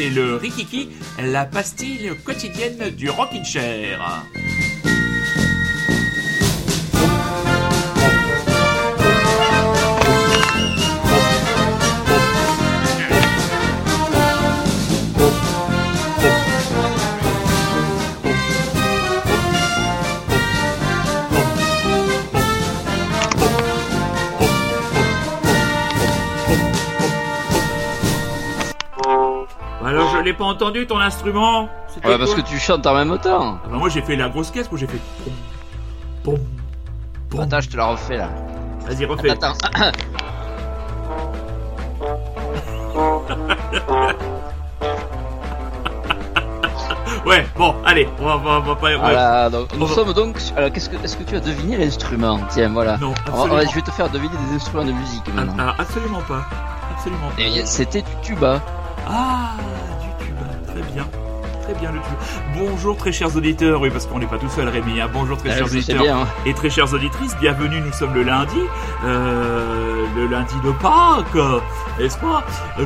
écoutez le Rikiki, la pastille quotidienne du Rockin' Chair. Pas entendu ton instrument C'était Ouais, parce que tu chantes en même temps. Ah bah moi j'ai fait la grosse caisse où j'ai fait pom pom pom. Attends, je te la refais là. Vas-y refais. Attends. Ouais bon allez on va, on va, on va pas. Voilà, donc, nous On va- sommes donc. Alors, qu'est-ce que, est-ce que tu as deviné l'instrument? Tiens, voilà. Non absolument. je vais te faire deviner des instruments de musique Ah, maintenant. ah, absolument pas. Absolument pas. C'était du tuba. Ah, du tuba, très bien. Très bien le tuba. Bonjour très chers auditeurs, oui parce qu'on n'est pas tout seul Rémi, hein. bonjour très Ah, chers auditeurs bien. hein. et très chères auditrices, bienvenue, nous sommes le lundi, euh, le lundi de Pâques, n'est-ce pas?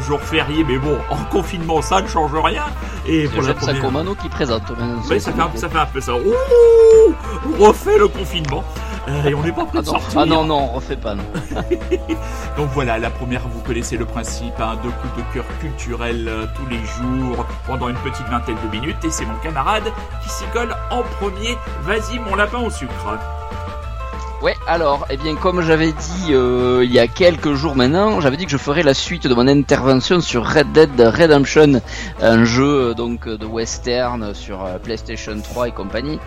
Jour férié, mais bon, en confinement ça ne change rien. Et pour la première... Sacomano qui présente maintenant. Oui, ça fait, un, ça fait un peu ça. Ouh, on refait le confinement. Euh, et on n'est pas prêt Ah de non, sortir. ah non, non, on refait pas. Non. Donc voilà, la première, vous connaissez le principe, hein, deux coups de cœur culturels euh, tous les jours, pendant une petite vingtaine de minutes, et c'est mon camarade qui s'y colle en premier. Vas-y, mon lapin au sucre. Ouais, alors, eh bien, comme j'avais dit euh, il y a quelques jours maintenant, j'avais dit que je ferais la suite de mon intervention sur Red Dead Redemption, un jeu euh, donc de western sur euh, PlayStation 3 et compagnie.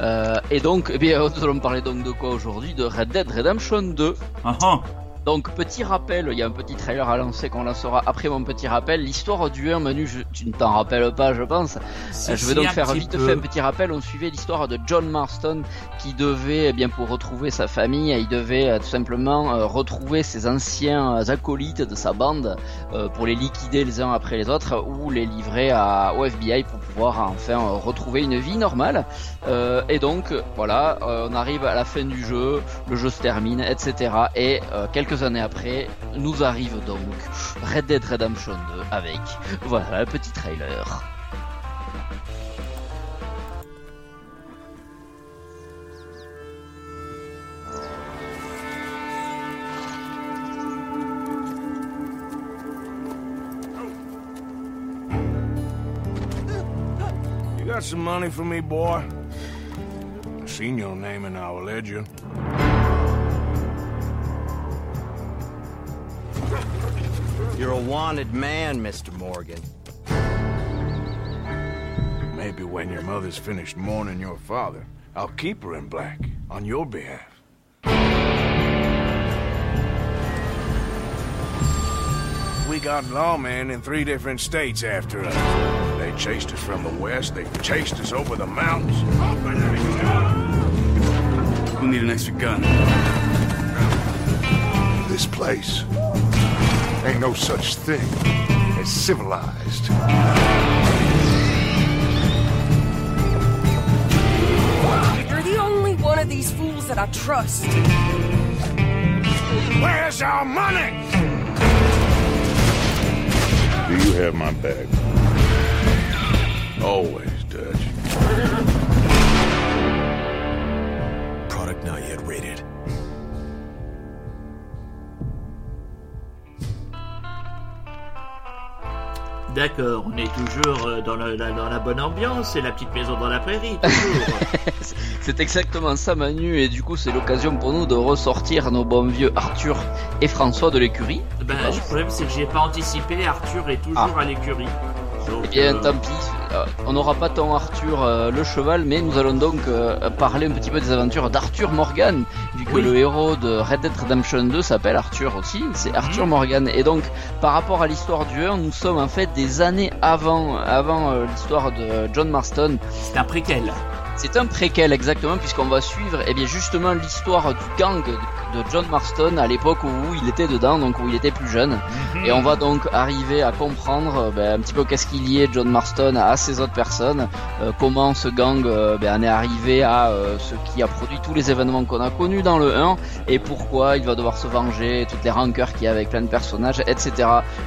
Euh, et donc, eh bien, nous allons parler donc de quoi aujourd'hui? De Red Dead Redemption 2. Ah, ah. Donc petit rappel, il y a un petit trailer à lancer qu'on lancera après mon petit rappel. L'histoire du 1 menu, je- tu ne t'en rappelles pas je pense. Euh, je vais donc faire vite peu. fait un petit rappel. On suivait l'histoire de John Marston qui devait, eh bien pour retrouver sa famille, il devait euh, tout simplement euh, retrouver ses anciens acolytes de sa bande euh, pour les liquider les uns après les autres ou les livrer à, au FBI pour pouvoir enfin retrouver une vie normale. Euh, et donc voilà, on arrive à la fin du jeu, le jeu se termine, etc. Et euh, quelques années après, nous arrive donc Red Dead Redemption 2 avec voilà un petit trailer. You got some money for me, boy? I seen your name in our ledger. You're a wanted man, Mr. Morgan. Maybe when your mother's finished mourning your father, I'll keep her in black on your behalf. We got lawmen in three different states after us. They chased us from the west, they chased us over the mountains. We'll need an extra gun. This place ain't no such thing as civilized. You're the only one of these fools that I trust. Where's our money? Do you have my bag? D'accord, on est toujours euh, dans la, la- dans la bonne ambiance, c'est la petite maison dans la prairie, toujours. C'est exactement ça Manu et du coup c'est l'occasion pour nous de ressortir nos bons vieux Arthur et François de l'écurie. ben, le problème c'est que j'ai pas anticipé, Arthur est toujours à l'écurie. Donc, Eh bien euh, tant pis, on n'aura pas tant Arthur euh, le cheval mais nous allons donc euh, parler un petit peu des aventures d'Arthur Morgan vu que Oui. le héros de Red Dead Redemption 2 s'appelle Arthur aussi, c'est Arthur Mhm. Morgan et donc par rapport à l'histoire du 1 nous sommes en fait des années avant, avant euh, l'histoire de John Marston c'est un préquel. C'est un préquel exactement puisqu'on va suivre eh bien justement l'histoire du gang de, John Marston à l'époque où il était dedans, donc où il était plus jeune. Mhm. Et on va donc arriver à comprendre euh, ben, un petit peu qu'est-ce qu'il liait John Marston à ces autres personnes, euh, comment ce gang euh, ben, en est arrivé à euh, ce qui a produit tous les événements qu'on a connus dans le 1 et pourquoi il va devoir se venger, toutes les rancœurs qu'il y a avec plein de personnages, etc.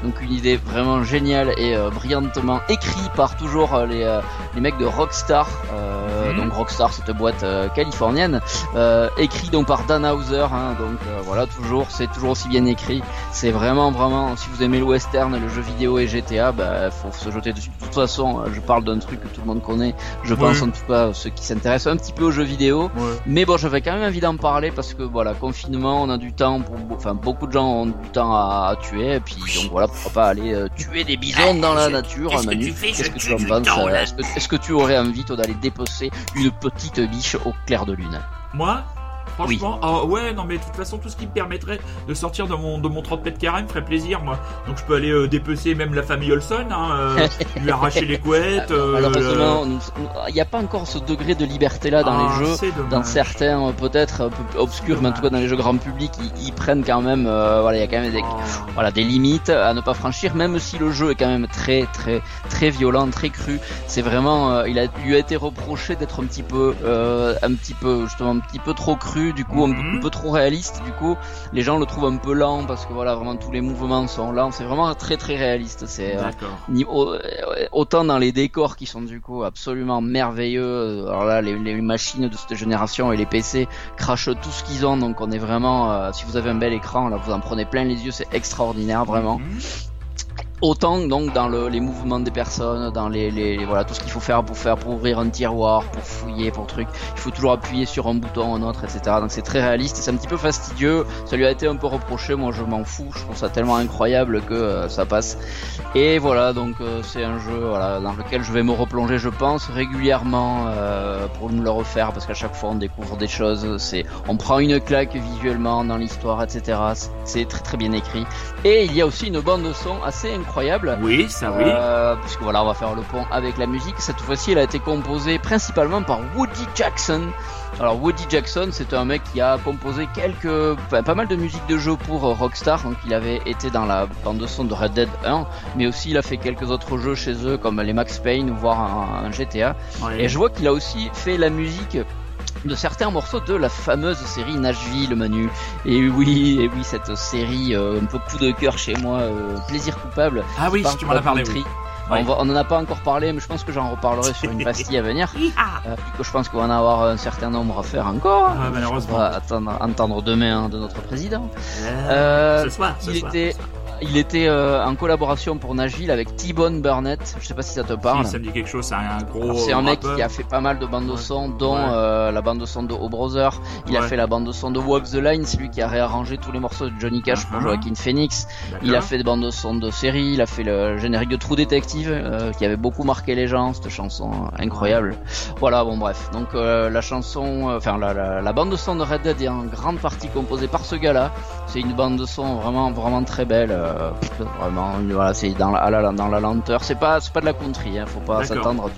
Donc une idée vraiment géniale et euh, brillantement écrite par toujours les, euh, les mecs de Rockstar, euh. Donc Rockstar cette boîte euh, californienne, euh, écrit donc par Dan Hauser, hein, donc euh, voilà toujours, c'est toujours aussi bien écrit, c'est vraiment vraiment, si vous aimez le western, le jeu vidéo et GTA, bah faut se jeter dessus. De toute façon, je parle d'un truc que tout le monde connaît, je Oui. pense en tout cas ceux qui s'intéressent un petit peu aux jeux vidéo, Ouais. mais bon, j'avais quand même envie d'en parler parce que voilà, confinement, on a du temps pour, enfin beaucoup de gens ont du temps à, à tuer, et puis donc voilà, pourquoi pas aller euh, tuer des bisons dans la nature, qu'est-ce que Manu. tu fais? Qu'est-ce Je que tu en penses. Est-ce que, est-ce que tu aurais envie toi d'aller dépecer une petite biche au clair de lune. Moi Franchement, ah ouais, non mais de toute façon, tout ce qui me permettrait de sortir de mon, de mon 30 mètres carrés me ferait plaisir, moi. Donc je peux aller euh, dépecer même la famille Olson, hein, euh, lui arracher les couettes. euh, Malheureusement, nous- il n'y a pas encore ce degré de liberté là dans ah, les jeux. Dans certains euh, peut-être un peu obscurs, mais en tout cas dans les jeux grand public, ils, ils prennent quand même, euh, voilà, il y a quand même des, Oh. voilà, des limites à ne pas franchir, même si le jeu est quand même très, très, très violent, très cru. C'est vraiment, euh, il a, lui a été reproché d'être un petit peu, euh, un petit peu, justement, un petit peu trop cru, du coup, un, peu- Mhm. un peu trop réaliste. Du coup, les gens le trouvent un peu lent parce que voilà, vraiment tous les mouvements sont lents. C'est vraiment très, très réaliste. C'est euh, euh, autant dans les décors qui sont du coup absolument merveilleux. Alors là, les, les machines de cette génération et les PC crachent tout ce qu'ils ont, donc on est vraiment. euh, si vous avez un bel écran, là, vous en prenez plein les yeux, c'est extraordinaire, vraiment. Mhm. Autant donc dans le, les mouvements des personnes, dans les, les, les- voilà tout ce qu'il faut faire pour faire pour ouvrir un tiroir, pour fouiller, pour truc. Il faut toujours appuyer sur un bouton, un autre, etc. Donc c'est très réaliste c'est un petit peu fastidieux. Ça lui a été un peu reproché. Moi je m'en fous. Je trouve ça tellement incroyable que euh, ça passe. Et voilà donc euh, c'est un jeu voilà dans lequel je vais me replonger, je pense régulièrement euh, pour me le refaire parce qu'à chaque fois on découvre des choses. C'est on prend une claque visuellement dans l'histoire, etc. C'est très très bien écrit. Et il y a aussi une bande de son assez incroyable. Oui, ça oui. Euh, puisque voilà, on va faire le pont avec la musique. Cette fois-ci, elle a été composée principalement par Woody Jackson. Alors Woody Jackson, c'est un mec qui a composé quelques, enfin, pas mal de musique de jeu pour euh, Rockstar. Donc il avait été dans la bande de son de Red Dead 1, mais aussi il a fait quelques autres jeux chez eux comme les Max Payne ou voire un, un GTA. Ouais. Et je vois qu'il a aussi fait la musique de certains morceaux de la fameuse série Nashville Manu. Et oui, et oui, cette série euh, un peu coup de cœur chez moi, euh, plaisir coupable. Ah oui, Parle tu m'en as de parlé. On, va- on en a pas encore parlé, mais je pense que j'en reparlerai sur une pastille à venir. Euh, que je pense qu'on va en avoir un certain nombre à faire encore. Ah, On va attendre, entendre demain de notre président. Euh, Euh, ce soir, ce il soir. était, ce soir. Il était euh, en collaboration pour Nashville avec T-Bone Burnett. Je sais pas si ça te parle. Si, ça me dit quelque chose, c'est un gros. C'est un mec qui a fait pas mal de bandes de Ouais. son, dont Ouais. euh, la bande de son de O Brother. Il a fait la bande de son de Walk the Line, c'est lui qui a réarrangé tous les morceaux de Johnny Cash pour Uh-huh. Joaquin Phoenix. Il a fait des bandes de son de séries, il a fait le générique de True Detective euh, qui avait beaucoup marqué les gens, cette chanson euh, incroyable. Voilà, bon bref. Donc euh, la chanson, euh, enfin la, la, la bande de son de Red Dead est en grande partie composée par ce gars-là. C'est une bande de son vraiment vraiment très belle. Euh, vraiment, voilà, c'est dans la, la- dans la lenteur. C'est pas c'est pas de la country, hein, faut pas s'attendre à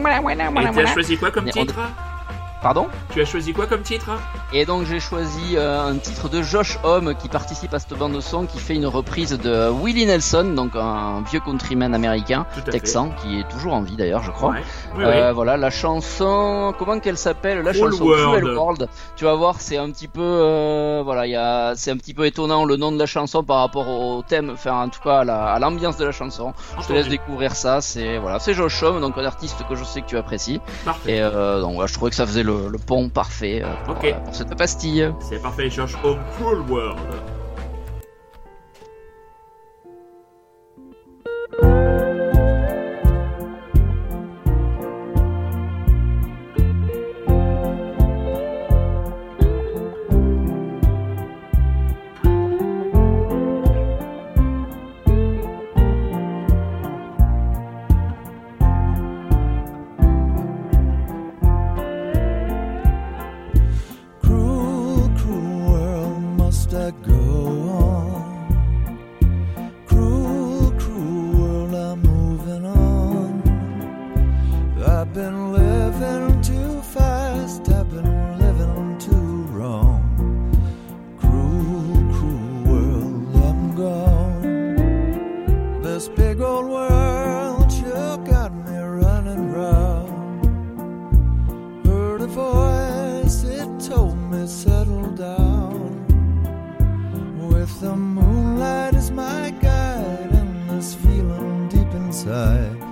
voilà, Et voilà, tu as voilà. choisi quoi comme titre? Pardon Tu as choisi quoi comme titre Et donc j'ai choisi euh, un titre de Josh Homme qui participe à cette bande de son, qui fait une reprise de Willie Nelson, donc un vieux countryman américain, texan, qui est toujours en vie d'ailleurs, je crois. Ouais. Oui, Euh, Voilà, la chanson, comment qu'elle s'appelle? La Cruel chanson World. World. Tu vas voir, c'est un petit peu, euh, voilà, il y a, c'est un petit peu étonnant le nom de la chanson par rapport au thème, enfin en tout cas à la- à l'ambiance de la chanson. Je te laisse découvrir ça. C'est voilà, c'est Josh Homme, donc un artiste que je sais que tu apprécies. Parfait. Et donc voilà, je trouvais que ça faisait le, le pont parfait euh, pour, euh, pour cette pastille. C'est parfait, Josh Home Cruel World. Go side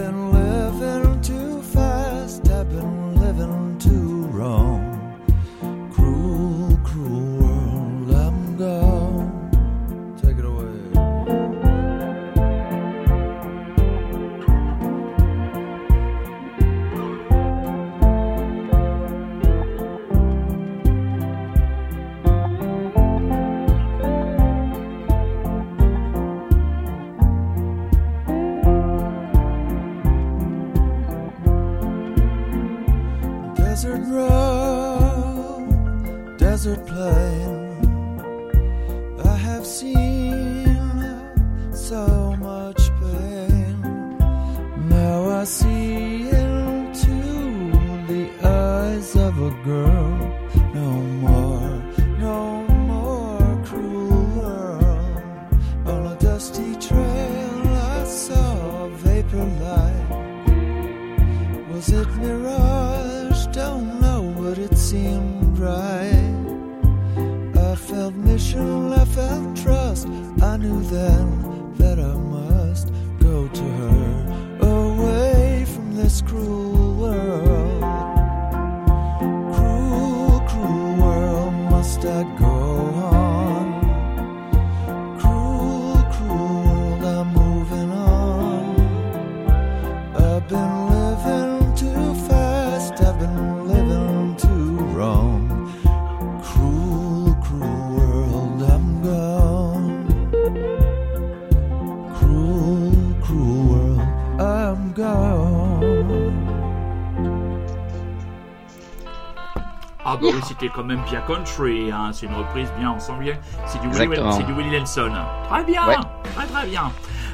been bah oui, c'était quand même bien country, hein. c'est une reprise bien, on sent bien. C'est du, du Willie Nelson. Très bien, Ouais. très très bien.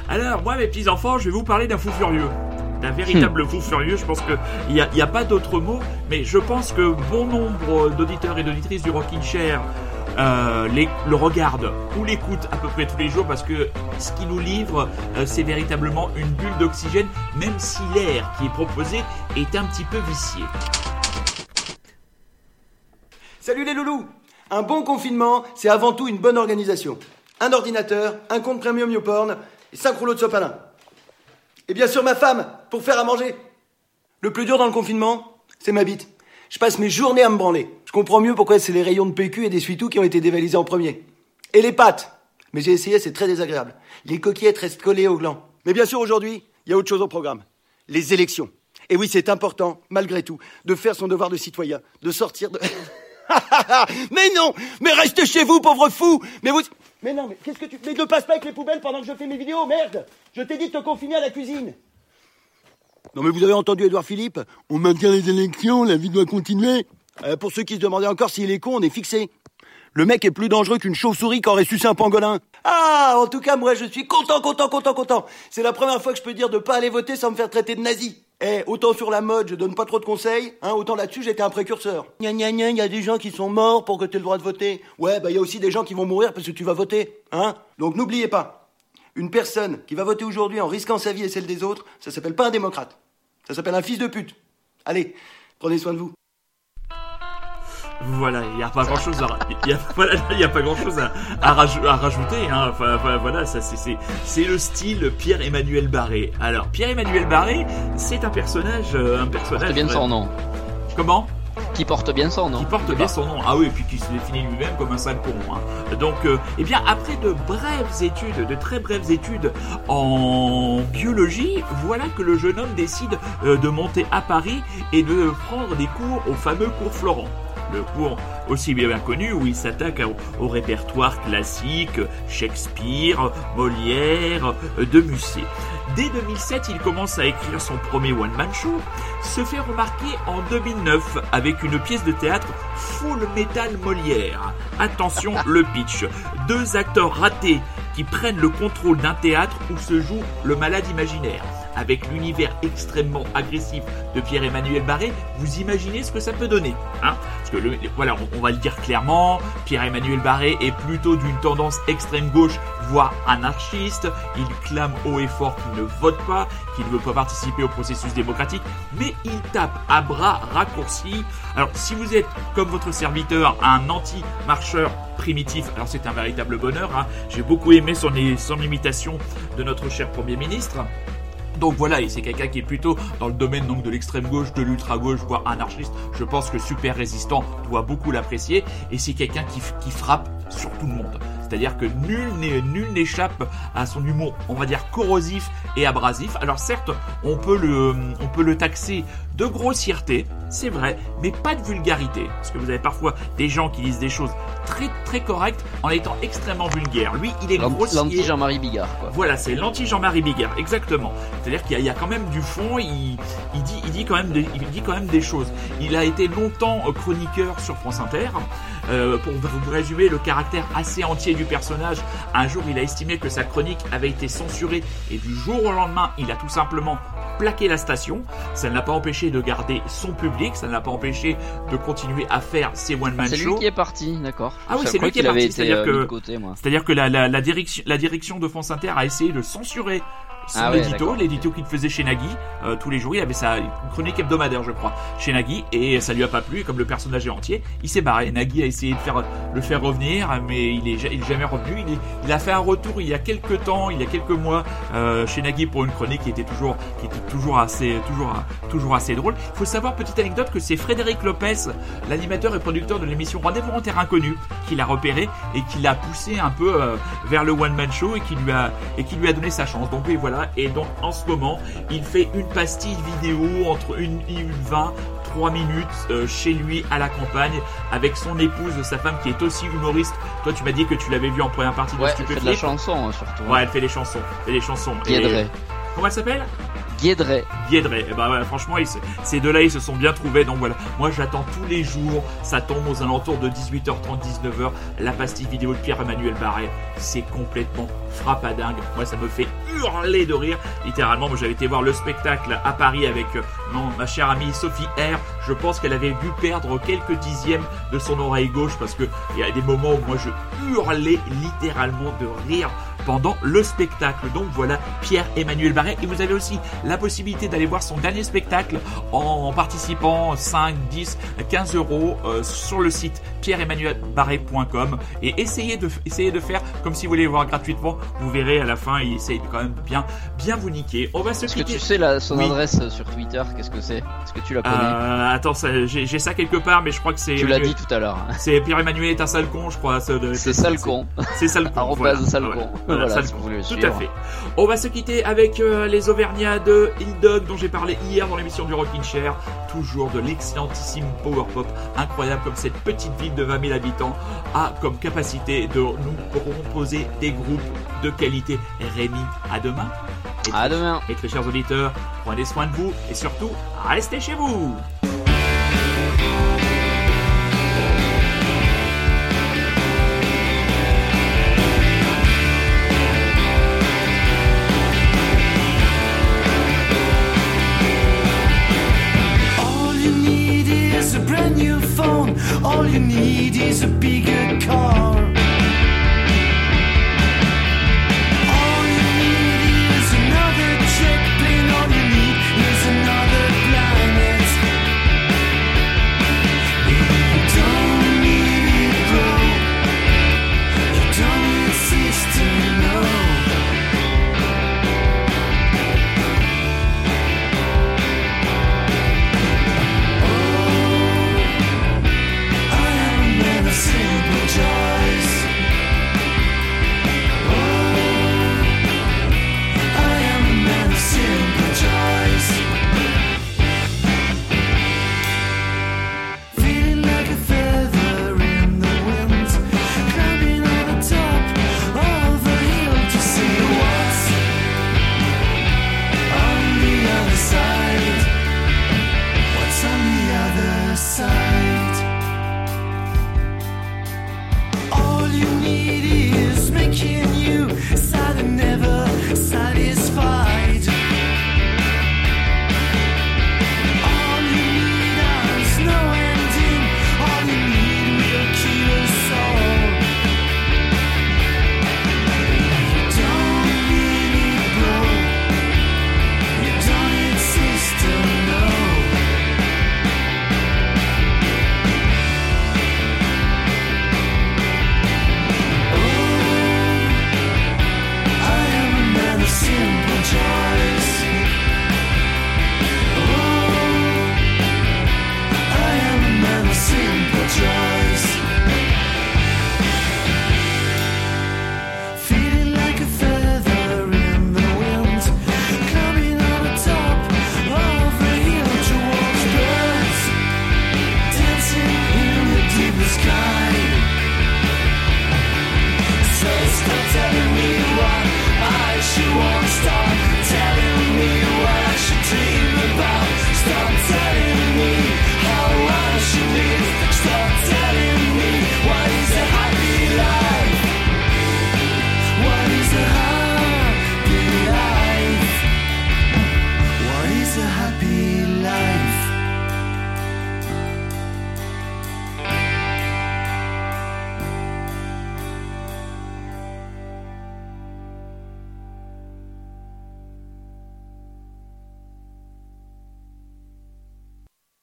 Alors, moi mes petits enfants, je vais vous parler d'un fou furieux. D'un véritable Hmm. fou furieux, je pense qu'il n'y a, y a pas d'autre mot, mais je pense que bon nombre d'auditeurs et d'auditrices du Rockin' Chair euh, les- le regardent ou l'écoutent à peu près tous les jours parce que ce qu'il nous livre, euh, c'est véritablement une bulle d'oxygène, même si l'air qui est proposé est un petit peu vicié. Salut les loulous Un bon confinement, c'est avant tout une bonne organisation. Un ordinateur, un compte premium YouPorn et 5 rouleaux de sopalin. Et bien sûr ma femme, pour faire à manger. Le plus dur dans le confinement, c'est ma bite. Je passe mes journées à me branler. Je comprends mieux pourquoi c'est les rayons de PQ et des suitous qui ont été dévalisés en premier. Et les pâtes Mais j'ai essayé, c'est très désagréable. Les coquillettes restent collées au gland. Mais bien sûr, aujourd'hui, il y a autre chose au programme. Les élections. Et oui, c'est important, malgré tout, de faire son devoir de citoyen, de sortir de... mais non Mais restez chez vous, pauvre fou Mais vous... Mais non, mais qu'est-ce que tu... Mais ne passe pas avec les poubelles pendant que je fais mes vidéos, merde Je t'ai dit de te confiner à la cuisine Non mais vous avez entendu Edouard Philippe? On maintient les élections, la vie doit continuer Euh, Pour ceux qui se demandaient encore s'il est con, on est fixé. Le mec est plus dangereux qu'une chauve-souris qui aurait sucé un pangolin. Ah, en tout cas, moi, je suis content, content, content, content. C'est la première fois que je peux dire de pas aller voter sans me faire traiter de nazi. Eh, autant sur la mode, je donne pas trop de conseils, hein, autant là-dessus, j'étais un précurseur. Gna gna gna, il y a des gens qui sont morts pour que tu le droit de voter. Ouais, bah, il y a aussi des gens qui vont mourir parce que tu vas voter, hein. Donc, n'oubliez pas, une personne qui va voter aujourd'hui en risquant sa vie et celle des autres, ça s'appelle pas un démocrate. Ça s'appelle un fils de pute. Allez, prenez soin de vous. Voilà, il n'y a pas grand chose à, y a, voilà, il y a pas grand chose à, à, raj- à rajouter. Hein. Enfin, voilà, ça c'est c'est c'est le style Pierre-Emmanuel Barré. Alors Pierre-Emmanuel Barré, c'est un personnage, euh, un personnage. Porte bien son nom. Comment? Qui porte bien son nom. Qui porte bien son nom. Ah oui, et puis qui se définit lui-même comme un sale con. Hein. Donc, euh, eh bien, après de brèves études, de très brèves études en biologie, voilà que le jeune homme décide euh, de monter à Paris et de prendre des cours au fameux cours Florent. Le cours aussi bien connu où il s'attaque au, répertoire classique, Shakespeare, Molière, de Musset. Dès 2007, il commence à écrire son premier one-man show, se fait remarquer en 2009 avec une pièce de théâtre Full Metal Molière. Attention, le pitch. Deux acteurs ratés qui prennent le contrôle d'un théâtre où se joue le malade imaginaire. Avec l'univers extrêmement agressif de Pierre-Emmanuel Barré, vous imaginez ce que ça peut donner. Hein? Parce que le- voilà, on, va le dire clairement, Pierre-Emmanuel Barré est plutôt d'une tendance extrême gauche, voire anarchiste. Il clame haut et fort qu'il ne vote pas, qu'il ne veut pas participer au processus démocratique, mais il tape à bras raccourcis. Alors si vous êtes, comme votre serviteur, un anti-marcheur primitif, alors c'est un véritable bonheur. hein. J'ai beaucoup aimé son imitation de notre cher Premier ministre. Donc voilà, et c'est quelqu'un qui est plutôt dans le domaine donc de l'extrême gauche, de l'ultra gauche, voire anarchiste. Je pense que Super Résistant doit beaucoup l'apprécier, et c'est quelqu'un qui, frappe sur tout le monde. C'est-à-dire que nul n'échappe à son humour, on va dire corrosif et abrasif. Alors certes, on peut le taxer de grossièreté, c'est vrai, mais pas de vulgarité. Parce que vous avez parfois des gens qui disent des choses très très correctes en étant extrêmement vulgaires. Lui, il est grossier. L'anti Jean-Marie Bigard, quoi. Voilà, c'est l'anti Jean-Marie Bigard, exactement. C'est-à-dire qu'il y, a- il y a quand même du fond, il, il dit, il, dit quand même des, il dit quand même des choses. Il a été longtemps euh, chroniqueur sur France Inter. Euh, pour vous résumer le caractère assez entier du personnage, un jour il a estimé que sa chronique avait été censurée et du jour au lendemain il a tout simplement plaqué la station. Ça ne l'a pas empêché de garder son public, ça ne l'a pas empêché de continuer à faire ses one-man C'est lui shows. qui est parti, d'accord. Ah oui, c'est lui qui est parti, été c'est-à-dire euh, que-. C'est-à-dire que la, la, la direction, la direction de France Inter a essayé de censurer son Ah ouais, édito, l'édito qu'il faisait chez Nagui. Euh, tous les jours, il avait sa chronique hebdomadaire, je crois, chez Nagui, et ça lui a pas plu. Et comme le personnage est entier, il s'est barré. Nagui a essayé de faire le faire revenir, mais il est, il est jamais revenu. Il, est- il a fait un retour il y a quelques temps, il y a quelques mois, euh, chez Nagui pour une chronique qui était toujours, qui était toujours assez, toujours, toujours assez drôle. Il faut savoir, petite anecdote, que c'est Frédéric Lopez, l'animateur et producteur de l'émission Rendez-vous en terre inconnue, qui l'a repéré et qui l'a poussé un peu euh, vers le one man show et qui lui a et qui lui a donné sa chance. Donc oui, voilà. Et donc en ce moment, il fait une pastille vidéo entre une et une 20 3 minutes euh, chez lui à la campagne avec son épouse, sa femme qui est aussi humoriste. Toi, tu m'as dit que tu l'avais vu en première partie Ouais, de elle fait de la chanson, hein, surtout. Ouais, elle fait les chansons, fait les chansons. Et-. Comment elle s'appelle? Guédret. Guédret. Et bah ouais, franchement, ces deux-là, ils se sont bien trouvés. Donc voilà, moi j'attends tous les jours. Ça tombe aux alentours de 18h30, 19h. La pastille vidéo de Pierre-Emmanuel Barret, c'est complètement frappadingue. Moi, ça me fait hurler de rire. Littéralement, moi j'avais été voir le spectacle à Paris avec euh, ma chère amie Sophie R. Je pense qu'elle avait dû perdre quelques dixièmes de son oreille gauche parce que il y a des moments où moi je hurlais littéralement de rire pendant le spectacle. Donc voilà, Pierre-Emmanuel Barret. Et vous avez aussi la possibilité d'aller voir son dernier spectacle en participant 5, 10, 15 euros euh, sur le site pierre-emmanuelbarret.com et essayez de, essayez de faire comme si vous voulez le voir gratuitement. Vous verrez à la fin, il essaye quand même de bien, bien vous niquer. On va se Est-ce que tu sais la, son Oui. adresse euh, sur Twitter? Qu'est-ce que c'est? Est-ce que tu la connais Euh, attends, j'ai ça quelque part, mais je crois que c'est. Tu l'as dit tout à l'heure. C'est Pierre-Emmanuel est un sale con, je crois. C'est sale con. C'est sale con. Voilà. sale con. Voilà, Voilà, sale con. Tout à fait. On va se quitter avec euh, les Auvergnats de Hill Dog dont j'ai parlé hier dans l'émission du Rockin' Chair. Toujours de l'excellentissime power pop, incroyable comme cette petite ville de 20 000 habitants a comme capacité de nous proposer des groupes de qualité. Rémi, à demain. Et À demain. Et très chers auditeurs, prenez soin de vous et surtout, restez chez vous. All you need All you need is a bigger car.